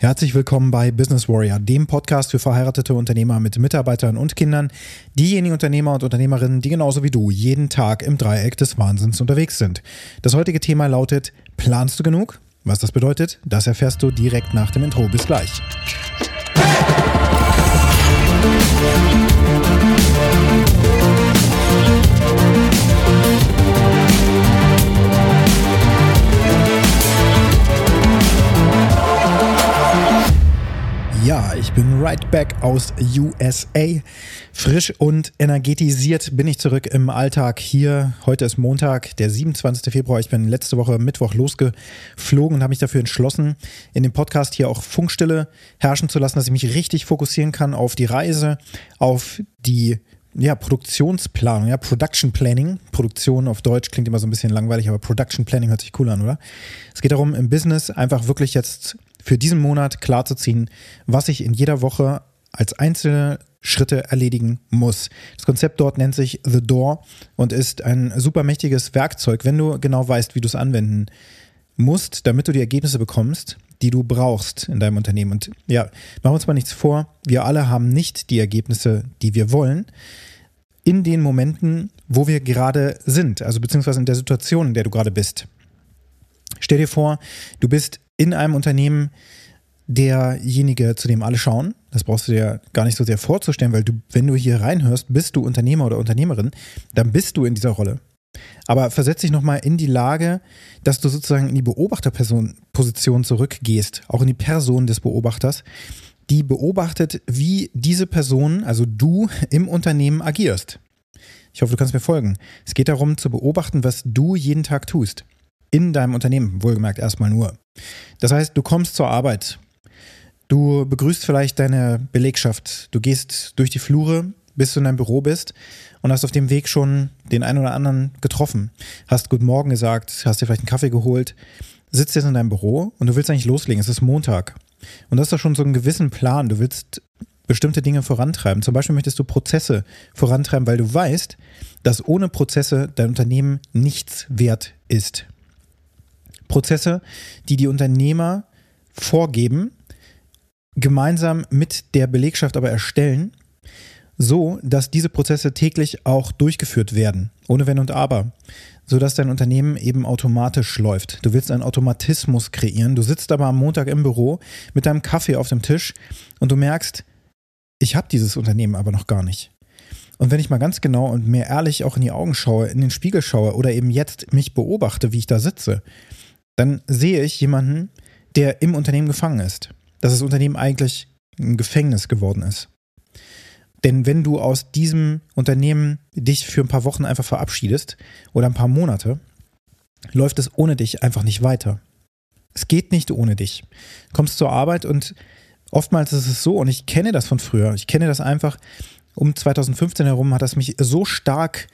Herzlich willkommen bei Business Warrior, dem Podcast für verheiratete Unternehmer mit Mitarbeitern und Kindern, diejenigen Unternehmer und Unternehmerinnen, die genauso wie du jeden Tag im Dreieck des Wahnsinns unterwegs sind. Das heutige Thema lautet, planst du genug? Was das bedeutet, das erfährst du direkt nach dem Intro. Bis gleich. Ja, ich bin right back aus USA. Frisch und energetisiert bin ich zurück im Alltag hier. Heute ist Montag, der 27. Februar. Ich bin letzte Woche Mittwoch losgeflogen und habe mich dafür entschlossen, in dem Podcast hier auch Funkstille herrschen zu lassen, dass ich mich richtig fokussieren kann auf die Reise, auf die ja, Produktionsplanung, ja, Production Planning. Produktion auf Deutsch klingt immer so ein bisschen langweilig, aber Production Planning hört sich cool an, oder? Es geht darum, im Business einfach wirklich jetzt für diesen Monat klarzuziehen, was ich in jeder Woche als einzelne Schritte erledigen muss. Das Konzept dort nennt sich The Door und ist ein super mächtiges Werkzeug, wenn du genau weißt, wie du es anwenden musst, damit du die Ergebnisse bekommst, die du brauchst in deinem Unternehmen. Und ja, machen wir uns mal nichts vor, wir alle haben nicht die Ergebnisse, die wir wollen, in den Momenten, wo wir gerade sind, also beziehungsweise in der Situation, in der du gerade bist. Stell dir vor, du bist in einem Unternehmen derjenige, zu dem alle schauen. Das brauchst du dir gar nicht so sehr vorzustellen, weil du, wenn du hier reinhörst, bist du Unternehmer oder Unternehmerin, dann bist du in dieser Rolle. Aber versetz dich nochmal in die Lage, dass du sozusagen in die Beobachterposition zurückgehst, auch in die Person des Beobachters, die beobachtet, wie diese Person, also du, im Unternehmen agierst. Ich hoffe, du kannst mir folgen. Es geht darum zu beobachten, was du jeden Tag tust in deinem Unternehmen, wohlgemerkt erstmal nur. Das heißt, du kommst zur Arbeit, du begrüßt vielleicht deine Belegschaft, du gehst durch die Flure, bis du in deinem Büro bist und hast auf dem Weg schon den einen oder anderen getroffen, hast Guten Morgen gesagt, hast dir vielleicht einen Kaffee geholt, sitzt jetzt in deinem Büro und du willst eigentlich loslegen, es ist Montag. Und du hast doch schon so einen gewissen Plan, du willst bestimmte Dinge vorantreiben. Zum Beispiel möchtest du Prozesse vorantreiben, weil du weißt, dass ohne Prozesse dein Unternehmen nichts wert ist. Prozesse, die die Unternehmer vorgeben, gemeinsam mit der Belegschaft aber erstellen, so dass diese Prozesse täglich auch durchgeführt werden, ohne Wenn und Aber, so dass dein Unternehmen eben automatisch läuft. Du willst einen Automatismus kreieren, du sitzt aber am Montag im Büro mit deinem Kaffee auf dem Tisch und du merkst, ich habe dieses Unternehmen aber noch gar nicht. Und wenn ich mal ganz genau und mehr ehrlich auch in die Augen schaue, in den Spiegel schaue oder eben jetzt mich beobachte, wie ich da sitze, dann sehe ich jemanden, der im Unternehmen gefangen ist. Dass das Unternehmen eigentlich ein Gefängnis geworden ist. Denn wenn du aus diesem Unternehmen dich für ein paar Wochen einfach verabschiedest oder ein paar Monate, läuft es ohne dich einfach nicht weiter. Es geht nicht ohne dich. Du kommst zur Arbeit und oftmals ist es so, und ich kenne das von früher, ich kenne das einfach, um 2015 herum hat das mich so stark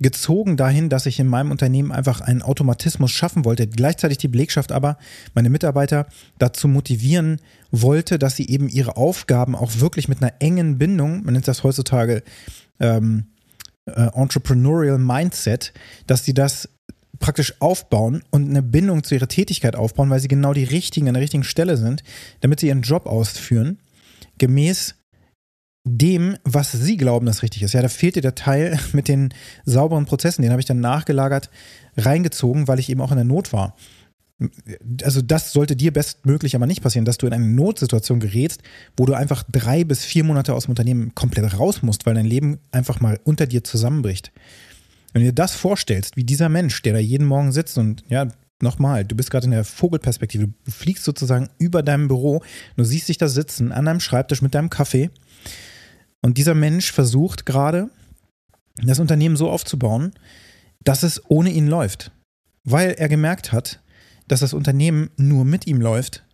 gezogen dahin, dass ich in meinem Unternehmen einfach einen Automatismus schaffen wollte, gleichzeitig die Belegschaft aber, meine Mitarbeiter dazu motivieren wollte, dass sie eben ihre Aufgaben auch wirklich mit einer engen Bindung, man nennt das heutzutage ähm, äh, Entrepreneurial Mindset, dass sie das praktisch aufbauen und eine Bindung zu ihrer Tätigkeit aufbauen, weil sie genau die richtigen an der richtigen Stelle sind, damit sie ihren Job ausführen, gemäß dem, was sie glauben, das richtig ist. Ja, da fehlte der Teil mit den sauberen Prozessen, den habe ich dann nachgelagert reingezogen, weil ich eben auch in der Not war. Also das sollte dir bestmöglich aber nicht passieren, dass du in eine Notsituation gerätst, wo du einfach drei bis vier Monate aus dem Unternehmen komplett raus musst, weil dein Leben einfach mal unter dir zusammenbricht. Wenn du dir das vorstellst, wie dieser Mensch, der da jeden Morgen sitzt und ja, nochmal, du bist gerade in der Vogelperspektive, du fliegst sozusagen über deinem Büro, du siehst dich da sitzen an deinem Schreibtisch mit deinem Kaffee und dieser Mensch versucht gerade, das Unternehmen so aufzubauen, dass es ohne ihn läuft. Weil er gemerkt hat, dass das Unternehmen nur mit ihm läuft,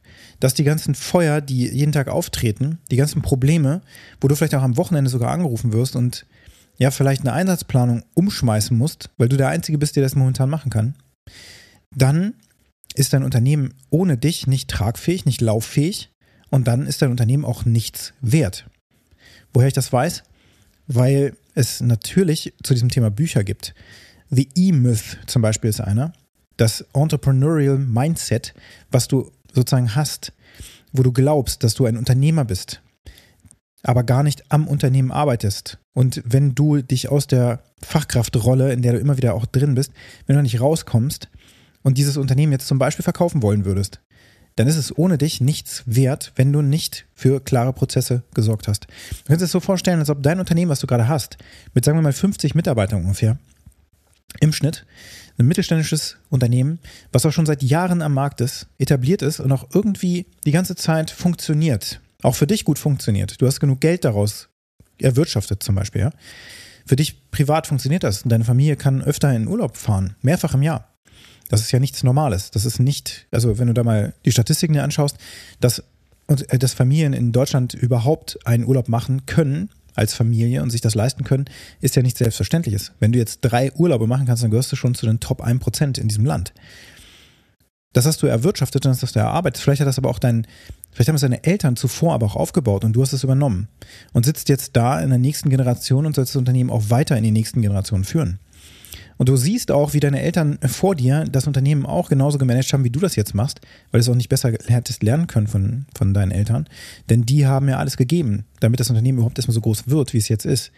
dass die ganzen Feuer, die jeden Tag auftreten, die ganzen Probleme, wo du vielleicht auch am Wochenende sogar angerufen wirst und ja, vielleicht eine Einsatzplanung umschmeißen musst, weil du der Einzige bist, der das momentan machen kann, dann ist dein Unternehmen ohne dich nicht tragfähig, nicht lauffähig und dann ist dein Unternehmen auch nichts wert. Woher ich das weiß? Weil es natürlich zu diesem Thema Bücher gibt. The E-Myth zum Beispiel ist einer. Das Entrepreneurial Mindset, was du sozusagen hast, wo du glaubst, dass du ein Unternehmer bist, aber gar nicht am Unternehmen arbeitest und wenn du dich aus der Fachkraftrolle, in der du immer wieder auch drin bist, wenn du nicht rauskommst und dieses Unternehmen jetzt zum Beispiel verkaufen wollen würdest, dann ist es ohne dich nichts wert, wenn du nicht für klare Prozesse gesorgt hast. Du kannst es so vorstellen, als ob dein Unternehmen, was du gerade hast, mit sagen wir mal 50 Mitarbeitern ungefähr, im Schnitt, ein mittelständisches Unternehmen, was auch schon seit Jahren am Markt ist, etabliert ist und auch irgendwie die ganze Zeit funktioniert, auch für dich gut funktioniert. Du hast genug Geld daraus erwirtschaftet zum Beispiel, ja. Für dich privat funktioniert das und deine Familie kann öfter in Urlaub fahren, mehrfach im Jahr. Das ist ja nichts Normales. Das ist nicht, also wenn du da mal die Statistiken dir anschaust, dass, äh, dass Familien in Deutschland überhaupt einen Urlaub machen können als Familie und sich das leisten können, ist ja nichts Selbstverständliches. Wenn du jetzt drei Urlaube machen kannst, dann gehörst du schon zu den Top 1% in diesem Land. Das hast du erwirtschaftet und das hast du erarbeitet. Vielleicht hat das aber auch dein, vielleicht haben es deine Eltern zuvor aber auch aufgebaut und du hast es übernommen und sitzt jetzt da in der nächsten Generation und sollst das Unternehmen auch weiter in die nächsten Generationen führen. Und du siehst auch, wie deine Eltern vor dir das Unternehmen auch genauso gemanagt haben, wie du das jetzt machst, weil du es auch nicht besser hättest lernen können von, von deinen Eltern. Denn die haben ja alles gegeben, damit das Unternehmen überhaupt erstmal so groß wird, wie es jetzt ist.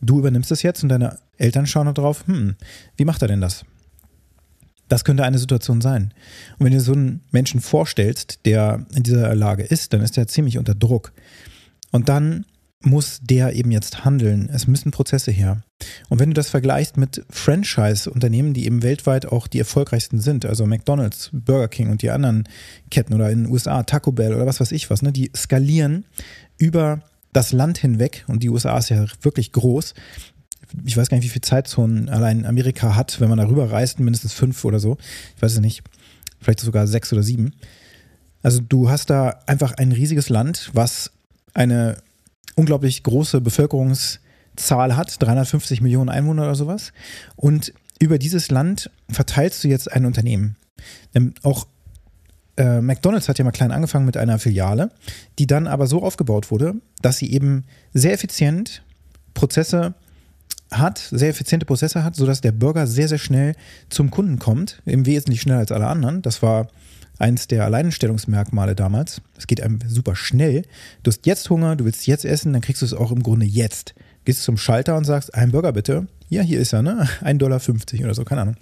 Du übernimmst es jetzt und deine Eltern schauen darauf, hm, wie macht er denn das? Das könnte eine Situation sein. Und wenn du so einen Menschen vorstellst, der in dieser Lage ist, dann ist er ziemlich unter Druck. Und dann muss der eben jetzt handeln. Es müssen Prozesse her. Und wenn du das vergleichst mit Franchise-Unternehmen, die eben weltweit auch die erfolgreichsten sind, also McDonald's, Burger King und die anderen Ketten oder in den USA Taco Bell oder was weiß ich was, ne, die skalieren über das Land hinweg und die USA ist ja wirklich groß. Ich weiß gar nicht, wie viel Zeitzonen allein Amerika hat, wenn man darüber reist, mindestens fünf oder so. Ich weiß es nicht. Vielleicht sogar sechs oder sieben. Also du hast da einfach ein riesiges Land, was eine unglaublich große Bevölkerungszahl hat, 350 Millionen Einwohner oder sowas. Und über dieses Land verteilst du jetzt ein Unternehmen. Denn auch äh, McDonald's hat ja mal klein angefangen mit einer Filiale, die dann aber so aufgebaut wurde, dass sie eben sehr effizient Prozesse hat, sehr effiziente Prozesse hat, sodass der Burger sehr, sehr schnell zum Kunden kommt, im Wesentlichen schneller als alle anderen. Das war eins der Alleinstellungsmerkmale damals. Es geht einem super schnell. Du hast jetzt Hunger, du willst jetzt essen, dann kriegst du es auch im Grunde jetzt. Gehst zum Schalter und sagst, ein Burger bitte. Ja, hier ist er, ne? 1,50 Dollar oder so, keine Ahnung.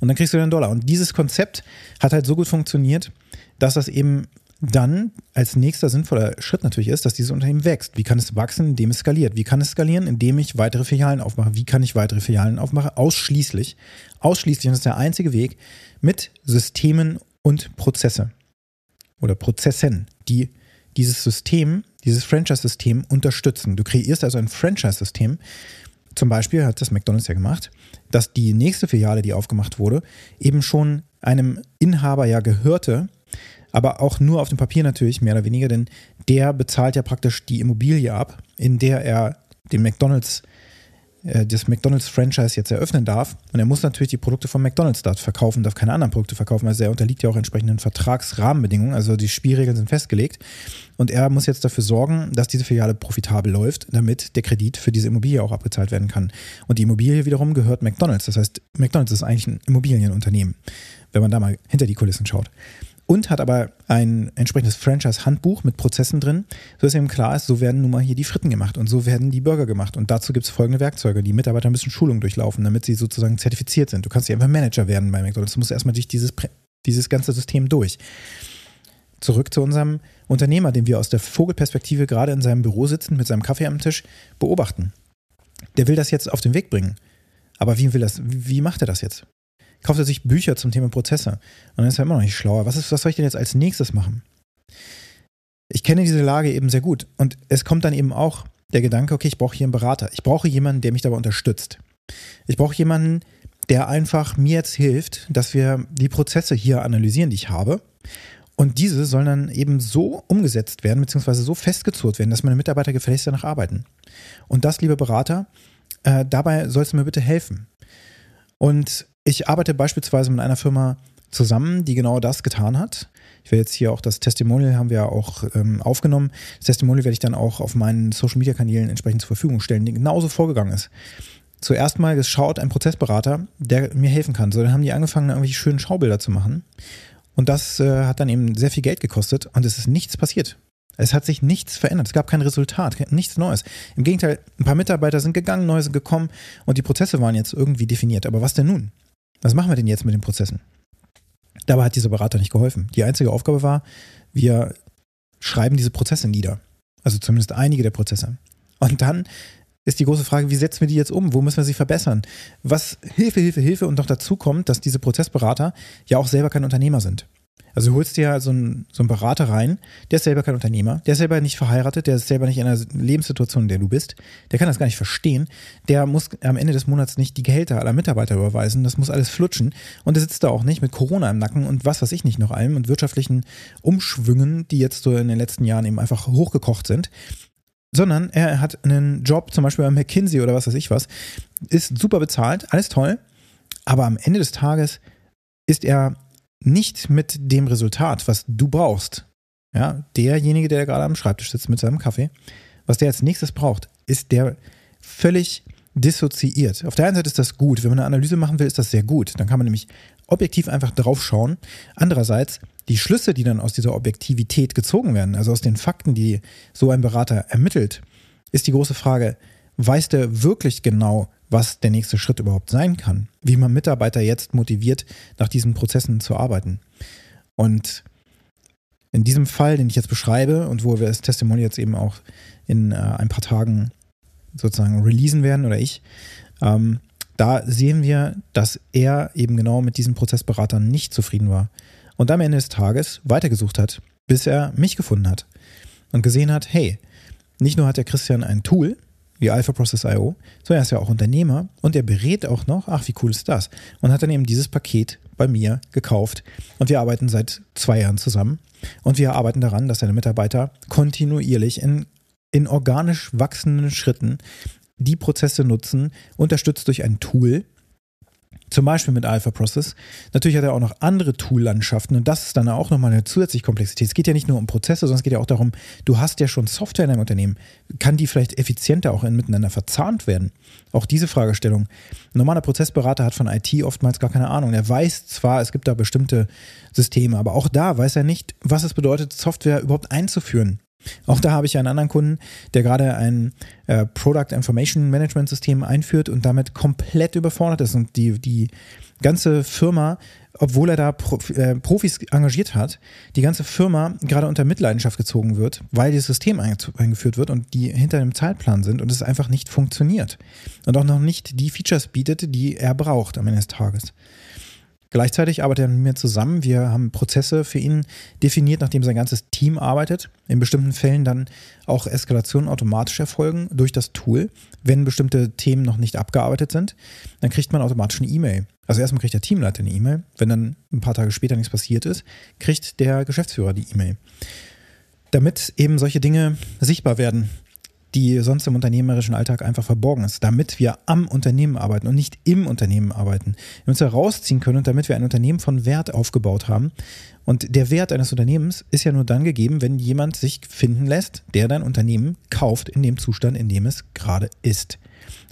Und dann kriegst du einen Dollar. Und dieses Konzept hat halt so gut funktioniert, dass das eben dann als nächster sinnvoller Schritt natürlich ist, dass dieses Unternehmen wächst. Wie kann es wachsen, indem es skaliert? Wie kann es skalieren, indem ich weitere Filialen aufmache? Wie kann ich weitere Filialen aufmachen? Ausschließlich, ausschließlich, und das ist der einzige Weg, mit Systemen und Prozesse oder Prozessen, die dieses System, dieses Franchise-System unterstützen. Du kreierst also ein Franchise-System. Zum Beispiel hat das McDonald's ja gemacht, dass die nächste Filiale, die aufgemacht wurde, eben schon einem Inhaber ja gehörte, aber auch nur auf dem Papier natürlich, mehr oder weniger, denn der bezahlt ja praktisch die Immobilie ab, in der er den McDonald's äh, das McDonalds-Franchise jetzt eröffnen darf. Und er muss natürlich die Produkte von McDonalds dort verkaufen, darf keine anderen Produkte verkaufen. Also er unterliegt ja auch entsprechenden Vertragsrahmenbedingungen. Also die Spielregeln sind festgelegt. Und er muss jetzt dafür sorgen, dass diese Filiale profitabel läuft, damit der Kredit für diese Immobilie auch abgezahlt werden kann. Und die Immobilie wiederum gehört McDonalds. Das heißt, McDonalds ist eigentlich ein Immobilienunternehmen, wenn man da mal hinter die Kulissen schaut und hat aber ein entsprechendes Franchise-Handbuch mit Prozessen drin, sodass eben klar ist, so werden nun mal hier die Fritten gemacht und so werden die Burger gemacht. Und dazu gibt es folgende Werkzeuge. Die Mitarbeiter müssen Schulung durchlaufen, damit sie sozusagen zertifiziert sind. Du kannst ja einfach Manager werden bei McDonalds. Du musst erstmal durch dieses, dieses ganze System durch. Zurück zu unserem Unternehmer, den wir aus der Vogelperspektive gerade in seinem Büro sitzen, mit seinem Kaffee am Tisch, beobachten. Der will das jetzt auf den Weg bringen. Aber wie will das, wie macht er das jetzt? Kauft er sich Bücher zum Thema Prozesse. Und dann ist er immer noch nicht schlauer. Was, ist, was soll ich denn jetzt als nächstes machen? Ich kenne diese Lage eben sehr gut. Und es kommt dann eben auch der Gedanke, okay, ich brauche hier einen Berater. Ich brauche jemanden, der mich dabei unterstützt. Ich brauche jemanden, der einfach mir jetzt hilft, dass wir die Prozesse hier analysieren, die ich habe. Und diese sollen dann eben so umgesetzt werden, beziehungsweise so festgezurrt werden, dass meine Mitarbeiter gefälligst danach arbeiten. Und das, liebe Berater, äh, dabei sollst du mir bitte helfen. Und ich arbeite beispielsweise mit einer Firma zusammen, die genau das getan hat. Ich werde jetzt hier auch das Testimonial haben wir ja auch ähm, aufgenommen. Das Testimonial werde ich dann auch auf meinen Social Media Kanälen entsprechend zur Verfügung stellen, die genauso vorgegangen ist. Zuerst mal geschaut, ein Prozessberater, der mir helfen kann. So, dann haben die angefangen, irgendwelche schönen Schaubilder zu machen. Und das äh, hat dann eben sehr viel Geld gekostet und es ist nichts passiert. Es hat sich nichts verändert. Es gab kein Resultat, nichts Neues. Im Gegenteil, ein paar Mitarbeiter sind gegangen, neue sind gekommen und die Prozesse waren jetzt irgendwie definiert. Aber was denn nun? Was machen wir denn jetzt mit den Prozessen? Dabei hat dieser Berater nicht geholfen. Die einzige Aufgabe war, wir schreiben diese Prozesse nieder. Also zumindest einige der Prozesse. Und dann ist die große Frage, wie setzen wir die jetzt um? Wo müssen wir sie verbessern? Was Hilfe, Hilfe, Hilfe und noch dazu kommt, dass diese Prozessberater ja auch selber kein Unternehmer sind. Also du holst dir so einen, so einen Berater rein, der ist selber kein Unternehmer, der ist selber nicht verheiratet, der ist selber nicht in einer Lebenssituation, in der du bist, der kann das gar nicht verstehen, der muss am Ende des Monats nicht die Gehälter aller Mitarbeiter überweisen, das muss alles flutschen und der sitzt da auch nicht mit Corona im Nacken und was weiß ich nicht noch allem und wirtschaftlichen Umschwüngen, die jetzt so in den letzten Jahren eben einfach hochgekocht sind sondern er hat einen Job, zum Beispiel bei McKinsey oder was weiß ich was, ist super bezahlt, alles toll, aber am Ende des Tages ist er nicht mit dem Resultat, was du brauchst. Ja, derjenige, der gerade am Schreibtisch sitzt mit seinem Kaffee, was der als nächstes braucht, ist der völlig dissoziiert. Auf der einen Seite ist das gut, wenn man eine Analyse machen will, ist das sehr gut. Dann kann man nämlich objektiv einfach drauf schauen. Andererseits, die Schlüsse, die dann aus dieser Objektivität gezogen werden, also aus den Fakten, die so ein Berater ermittelt, ist die große Frage, weiß der wirklich genau, was der nächste Schritt überhaupt sein kann, wie man Mitarbeiter jetzt motiviert, nach diesen Prozessen zu arbeiten. Und in diesem Fall, den ich jetzt beschreibe und wo wir das Testimonial jetzt eben auch in äh, ein paar Tagen sozusagen releasen werden oder ich, ähm, da sehen wir, dass er eben genau mit diesen Prozessberatern nicht zufrieden war und am Ende des Tages weitergesucht hat, bis er mich gefunden hat und gesehen hat, hey, nicht nur hat der Christian ein Tool, wie Alpha Process IO, sondern er ist ja auch Unternehmer und er berät auch noch, ach, wie cool ist das? Und hat dann eben dieses Paket bei mir gekauft. Und wir arbeiten seit zwei Jahren zusammen. Und wir arbeiten daran, dass seine Mitarbeiter kontinuierlich in, in organisch wachsenden Schritten die Prozesse nutzen, unterstützt durch ein Tool, zum Beispiel mit Alpha Process. Natürlich hat er auch noch andere Tool-Landschaften und das ist dann auch nochmal eine zusätzliche Komplexität. Es geht ja nicht nur um Prozesse, sondern es geht ja auch darum, du hast ja schon Software in deinem Unternehmen. Kann die vielleicht effizienter auch miteinander verzahnt werden? Auch diese Fragestellung. Ein normaler Prozessberater hat von IT oftmals gar keine Ahnung. Er weiß zwar, es gibt da bestimmte Systeme, aber auch da weiß er nicht, was es bedeutet, Software überhaupt einzuführen. Auch da habe ich einen anderen Kunden, der gerade ein äh, Product Information Management System einführt und damit komplett überfordert ist und die, die ganze Firma, obwohl er da äh, Profis engagiert hat, die ganze Firma gerade unter Mitleidenschaft gezogen wird, weil das System eingeführt wird und die hinter dem Zeitplan sind und es einfach nicht funktioniert und auch noch nicht die Features bietet, die er braucht am Ende des Tages. Gleichzeitig arbeitet er mit mir zusammen. Wir haben Prozesse für ihn definiert, nachdem sein ganzes Team arbeitet. In bestimmten Fällen dann auch Eskalationen automatisch erfolgen durch das Tool. Wenn bestimmte Themen noch nicht abgearbeitet sind, dann kriegt man automatisch eine E-Mail. Also erstmal kriegt der Teamleiter eine E-Mail. Wenn dann ein paar Tage später nichts passiert ist, kriegt der Geschäftsführer die E-Mail. Damit eben solche Dinge sichtbar werden die sonst im unternehmerischen Alltag einfach verborgen ist, damit wir am Unternehmen arbeiten und nicht im Unternehmen arbeiten. Wir uns herausziehen können und damit wir ein Unternehmen von Wert aufgebaut haben. Und der Wert eines Unternehmens ist ja nur dann gegeben, wenn jemand sich finden lässt, der dein Unternehmen kauft in dem Zustand, in dem es gerade ist.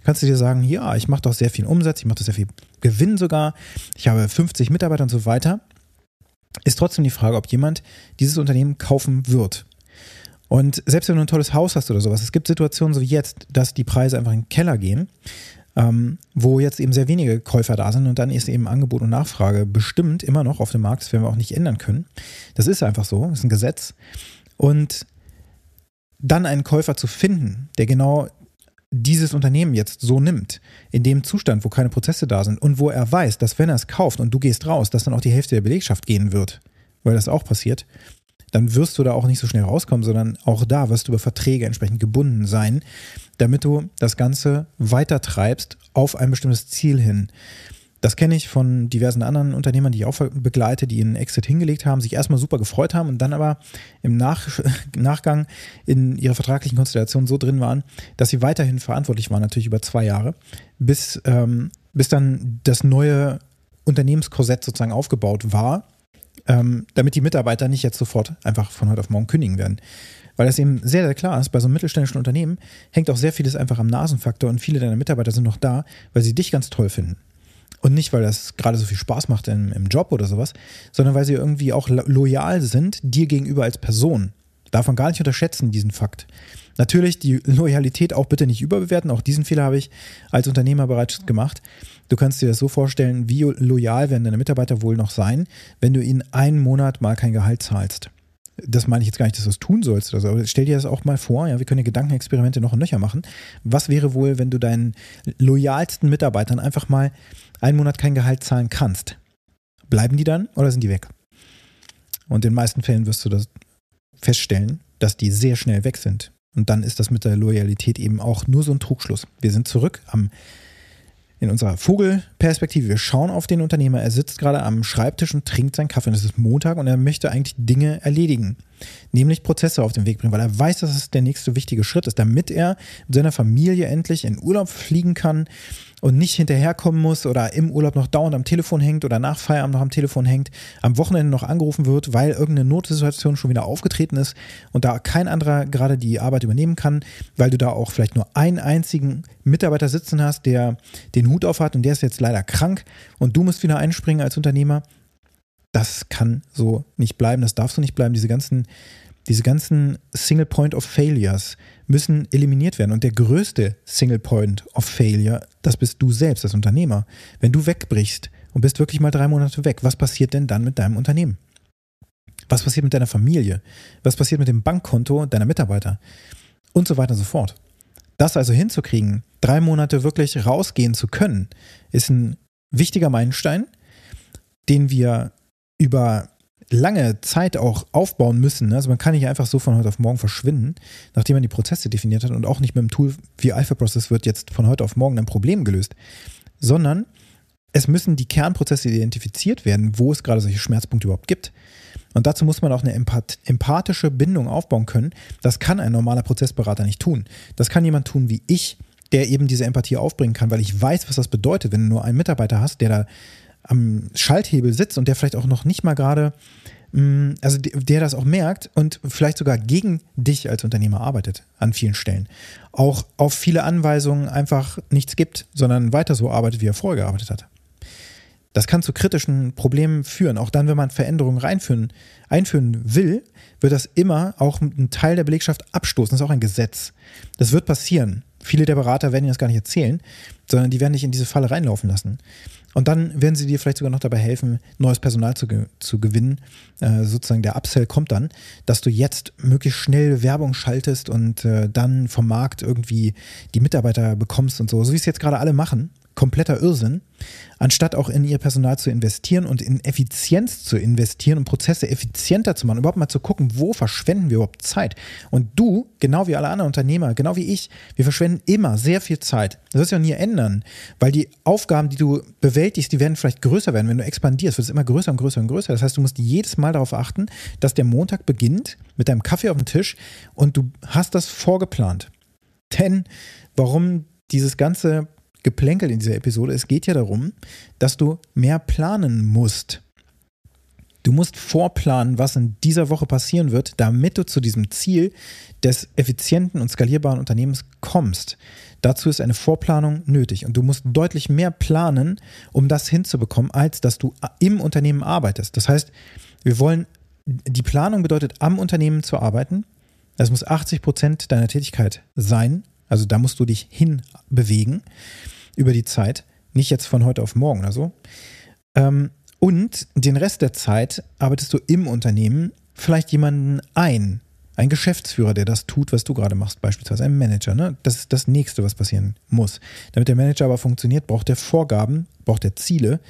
Kannst du dir sagen, ja, ich mache doch sehr viel Umsatz, ich mache doch sehr viel Gewinn sogar, ich habe 50 Mitarbeiter und so weiter. Ist trotzdem die Frage, ob jemand dieses Unternehmen kaufen wird. Und selbst wenn du ein tolles Haus hast oder sowas, es gibt Situationen so wie jetzt, dass die Preise einfach in den Keller gehen, ähm, wo jetzt eben sehr wenige Käufer da sind und dann ist eben Angebot und Nachfrage bestimmt immer noch auf dem Markt, das werden wir auch nicht ändern können. Das ist einfach so, das ist ein Gesetz. Und dann einen Käufer zu finden, der genau dieses Unternehmen jetzt so nimmt, in dem Zustand, wo keine Prozesse da sind und wo er weiß, dass wenn er es kauft und du gehst raus, dass dann auch die Hälfte der Belegschaft gehen wird, weil das auch passiert, dann wirst du da auch nicht so schnell rauskommen, sondern auch da wirst du über Verträge entsprechend gebunden sein, damit du das Ganze weiter treibst auf ein bestimmtes Ziel hin. Das kenne ich von diversen anderen Unternehmern, die ich auch begleite, die einen Exit hingelegt haben, sich erstmal super gefreut haben und dann aber im Nach Nachgang in ihrer vertraglichen Konstellation so drin waren, dass sie weiterhin verantwortlich waren, natürlich über zwei Jahre, bis, ähm, bis dann das neue Unternehmenskorsett sozusagen aufgebaut war ähm, damit die Mitarbeiter nicht jetzt sofort einfach von heute auf morgen kündigen werden. Weil das eben sehr, sehr klar ist, bei so einem mittelständischen Unternehmen hängt auch sehr vieles einfach am Nasenfaktor und viele deiner Mitarbeiter sind noch da, weil sie dich ganz toll finden. Und nicht, weil das gerade so viel Spaß macht im, im Job oder sowas, sondern weil sie irgendwie auch loyal sind dir gegenüber als Person. Darf man gar nicht unterschätzen, diesen Fakt. Natürlich die Loyalität auch bitte nicht überbewerten. Auch diesen Fehler habe ich als Unternehmer bereits gemacht. Du kannst dir das so vorstellen, wie loyal werden deine Mitarbeiter wohl noch sein, wenn du ihnen einen Monat mal kein Gehalt zahlst. Das meine ich jetzt gar nicht, dass du es tun sollst. Also, aber stell dir das auch mal vor, ja, wir können ja Gedankenexperimente noch und nöcher machen. Was wäre wohl, wenn du deinen loyalsten Mitarbeitern einfach mal einen Monat kein Gehalt zahlen kannst? Bleiben die dann oder sind die weg? Und in den meisten Fällen wirst du das feststellen, dass die sehr schnell weg sind. Und dann ist das mit der Loyalität eben auch nur so ein Trugschluss. Wir sind zurück am in unserer Vogelperspektive. Wir schauen auf den Unternehmer. Er sitzt gerade am Schreibtisch und trinkt seinen Kaffee. Und es ist Montag und er möchte eigentlich Dinge erledigen. Nämlich Prozesse auf den Weg bringen, weil er weiß, dass es der nächste wichtige Schritt ist, damit er mit seiner Familie endlich in Urlaub fliegen kann und nicht hinterherkommen muss oder im Urlaub noch dauernd am Telefon hängt oder nach Feierabend noch am Telefon hängt, am Wochenende noch angerufen wird, weil irgendeine Notsituation schon wieder aufgetreten ist und da kein anderer gerade die Arbeit übernehmen kann, weil du da auch vielleicht nur einen einzigen Mitarbeiter sitzen hast, der den Hut auf hat und der ist jetzt leider krank und du musst wieder einspringen als Unternehmer. Das kann so nicht bleiben, das darf so nicht bleiben. Diese ganzen diese ganzen Single Point of Failures müssen eliminiert werden. Und der größte Single Point of Failure, das bist du selbst, das Unternehmer. Wenn du wegbrichst und bist wirklich mal drei Monate weg, was passiert denn dann mit deinem Unternehmen? Was passiert mit deiner Familie? Was passiert mit dem Bankkonto deiner Mitarbeiter? Und so weiter und so fort. Das also hinzukriegen, drei Monate wirklich rausgehen zu können, ist ein wichtiger Meilenstein, den wir über lange Zeit auch aufbauen müssen. Ne? Also man kann nicht einfach so von heute auf morgen verschwinden, nachdem man die Prozesse definiert hat und auch nicht mit einem Tool wie Alpha Process wird jetzt von heute auf morgen ein Problem gelöst, sondern es müssen die Kernprozesse identifiziert werden, wo es gerade solche Schmerzpunkte überhaupt gibt. Und dazu muss man auch eine empath empathische Bindung aufbauen können. Das kann ein normaler Prozessberater nicht tun. Das kann jemand tun wie ich, der eben diese Empathie aufbringen kann, weil ich weiß, was das bedeutet, wenn du nur einen Mitarbeiter hast, der da am Schalthebel sitzt und der vielleicht auch noch nicht mal gerade, mm, also der das auch merkt und vielleicht sogar gegen dich als Unternehmer arbeitet an vielen Stellen. Auch auf viele Anweisungen einfach nichts gibt, sondern weiter so arbeitet, wie er vorher gearbeitet hat. Das kann zu kritischen Problemen führen. Auch dann, wenn man Veränderungen reinführen, einführen will, wird das immer auch einen Teil der Belegschaft abstoßen. Das ist auch ein Gesetz. Das wird passieren. Viele der Berater werden Ihnen das gar nicht erzählen, sondern die werden dich in diese Falle reinlaufen lassen. Und dann werden sie dir vielleicht sogar noch dabei helfen, neues Personal zu, zu gewinnen. Äh, sozusagen der Upsell kommt dann, dass du jetzt möglichst schnell Werbung schaltest und äh, dann vom Markt irgendwie die Mitarbeiter bekommst und so. So wie es jetzt gerade alle machen kompletter Irrsinn, anstatt auch in ihr Personal zu investieren und in Effizienz zu investieren und Prozesse effizienter zu machen, überhaupt mal zu gucken, wo verschwenden wir überhaupt Zeit. Und du, genau wie alle anderen Unternehmer, genau wie ich, wir verschwenden immer sehr viel Zeit. Das wird sich auch nie ändern, weil die Aufgaben, die du bewältigst, die werden vielleicht größer werden. Wenn du expandierst, wird es immer größer und größer und größer. Das heißt, du musst jedes Mal darauf achten, dass der Montag beginnt mit deinem Kaffee auf dem Tisch und du hast das vorgeplant. Denn warum dieses ganze Geplänkel in dieser Episode. Es geht ja darum, dass du mehr planen musst. Du musst vorplanen, was in dieser Woche passieren wird, damit du zu diesem Ziel des effizienten und skalierbaren Unternehmens kommst. Dazu ist eine Vorplanung nötig und du musst deutlich mehr planen, um das hinzubekommen, als dass du im Unternehmen arbeitest. Das heißt, wir wollen, die Planung bedeutet, am Unternehmen zu arbeiten. Das muss 80 Prozent deiner Tätigkeit sein also da musst du dich hinbewegen über die Zeit, nicht jetzt von heute auf morgen oder so. Ähm, und den Rest der Zeit arbeitest du im Unternehmen vielleicht jemanden ein, ein Geschäftsführer, der das tut, was du gerade machst, beispielsweise ein Manager. Ne? Das ist das Nächste, was passieren muss. Damit der Manager aber funktioniert, braucht er Vorgaben, braucht er Ziele.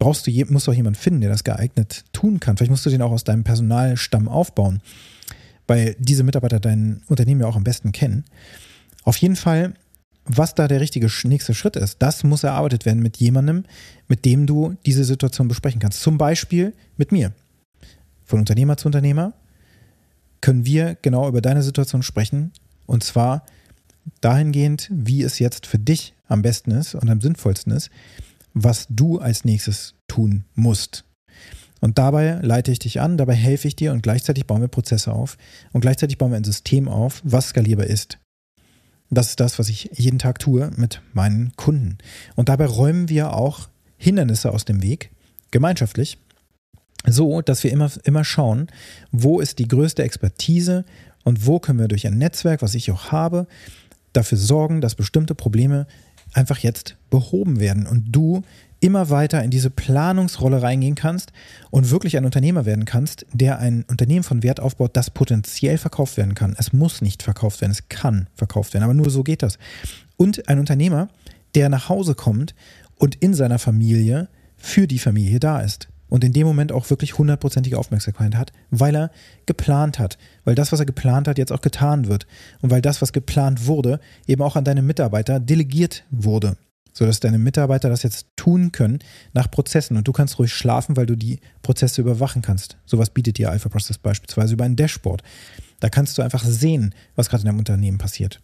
Brauchst du, musst du auch jemanden finden, der das geeignet tun kann. Vielleicht musst du den auch aus deinem Personalstamm aufbauen, weil diese Mitarbeiter dein Unternehmen ja auch am besten kennen. Auf jeden Fall, was da der richtige nächste Schritt ist, das muss erarbeitet werden mit jemandem, mit dem du diese Situation besprechen kannst. Zum Beispiel mit mir. Von Unternehmer zu Unternehmer können wir genau über deine Situation sprechen. Und zwar dahingehend, wie es jetzt für dich am besten ist und am sinnvollsten ist, was du als nächstes tun musst. Und dabei leite ich dich an, dabei helfe ich dir und gleichzeitig bauen wir Prozesse auf und gleichzeitig bauen wir ein System auf, was skalierbar ist. Das ist das, was ich jeden Tag tue mit meinen Kunden. Und dabei räumen wir auch Hindernisse aus dem Weg, gemeinschaftlich, so dass wir immer, immer schauen, wo ist die größte Expertise und wo können wir durch ein Netzwerk, was ich auch habe, dafür sorgen, dass bestimmte Probleme einfach jetzt behoben werden und du immer weiter in diese Planungsrolle reingehen kannst und wirklich ein Unternehmer werden kannst, der ein Unternehmen von Wert aufbaut, das potenziell verkauft werden kann. Es muss nicht verkauft werden, es kann verkauft werden, aber nur so geht das. Und ein Unternehmer, der nach Hause kommt und in seiner Familie für die Familie da ist und in dem Moment auch wirklich hundertprozentige Aufmerksamkeit hat, weil er geplant hat, weil das, was er geplant hat, jetzt auch getan wird und weil das, was geplant wurde, eben auch an deine Mitarbeiter delegiert wurde, sodass deine Mitarbeiter das jetzt tun können nach Prozessen und du kannst ruhig schlafen, weil du die Prozesse überwachen kannst. Sowas bietet dir Alpha Process beispielsweise über ein Dashboard. Da kannst du einfach sehen, was gerade in deinem Unternehmen passiert.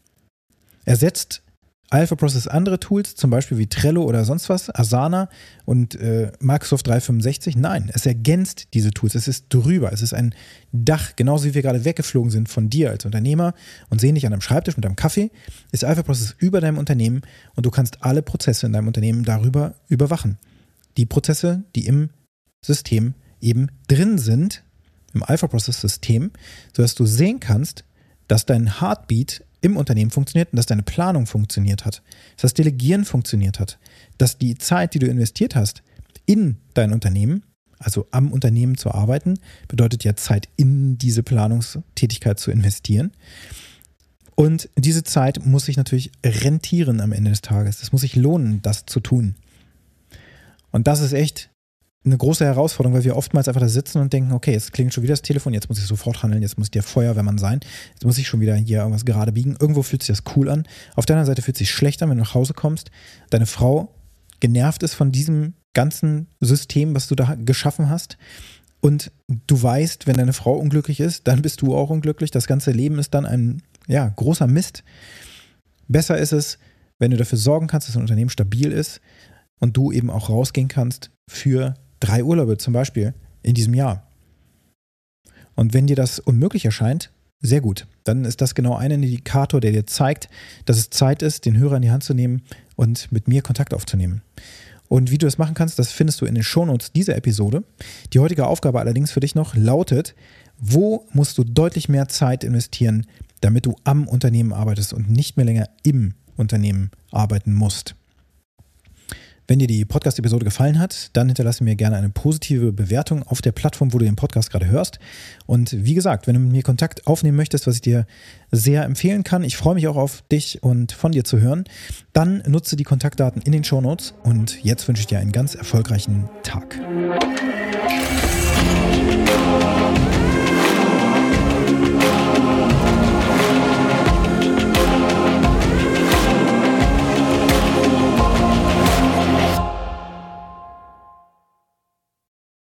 Ersetzt Alpha Process andere Tools, zum Beispiel wie Trello oder sonst was, Asana und äh, Microsoft 365. Nein, es ergänzt diese Tools. Es ist drüber. Es ist ein Dach. Genauso wie wir gerade weggeflogen sind von dir als Unternehmer und sehen dich an einem Schreibtisch mit einem Kaffee, ist Alpha Process über deinem Unternehmen und du kannst alle Prozesse in deinem Unternehmen darüber überwachen. Die Prozesse, die im System eben drin sind, im Alpha Process System, sodass du sehen kannst, dass dein Heartbeat im Unternehmen funktioniert und dass deine Planung funktioniert hat, dass das Delegieren funktioniert hat, dass die Zeit, die du investiert hast in dein Unternehmen, also am Unternehmen zu arbeiten, bedeutet ja Zeit in diese Planungstätigkeit zu investieren. Und diese Zeit muss sich natürlich rentieren am Ende des Tages. Es muss sich lohnen, das zu tun. Und das ist echt eine große Herausforderung, weil wir oftmals einfach da sitzen und denken, okay, jetzt klingt schon wieder das Telefon, jetzt muss ich sofort handeln, jetzt muss ich der Feuerwehrmann sein, jetzt muss ich schon wieder hier irgendwas gerade biegen. Irgendwo fühlt sich das cool an. Auf der anderen Seite fühlt sich schlecht an, wenn du nach Hause kommst, deine Frau genervt ist von diesem ganzen System, was du da geschaffen hast. Und du weißt, wenn deine Frau unglücklich ist, dann bist du auch unglücklich. Das ganze Leben ist dann ein ja, großer Mist. Besser ist es, wenn du dafür sorgen kannst, dass ein Unternehmen stabil ist und du eben auch rausgehen kannst für drei Urlaube zum Beispiel in diesem Jahr. Und wenn dir das unmöglich erscheint, sehr gut. Dann ist das genau ein Indikator, der dir zeigt, dass es Zeit ist, den Hörer in die Hand zu nehmen und mit mir Kontakt aufzunehmen. Und wie du das machen kannst, das findest du in den Shownotes dieser Episode. Die heutige Aufgabe allerdings für dich noch lautet, wo musst du deutlich mehr Zeit investieren, damit du am Unternehmen arbeitest und nicht mehr länger im Unternehmen arbeiten musst. Wenn dir die Podcast-Episode gefallen hat, dann hinterlasse mir gerne eine positive Bewertung auf der Plattform, wo du den Podcast gerade hörst. Und wie gesagt, wenn du mit mir Kontakt aufnehmen möchtest, was ich dir sehr empfehlen kann, ich freue mich auch auf dich und von dir zu hören, dann nutze die Kontaktdaten in den Show Notes. Und jetzt wünsche ich dir einen ganz erfolgreichen Tag.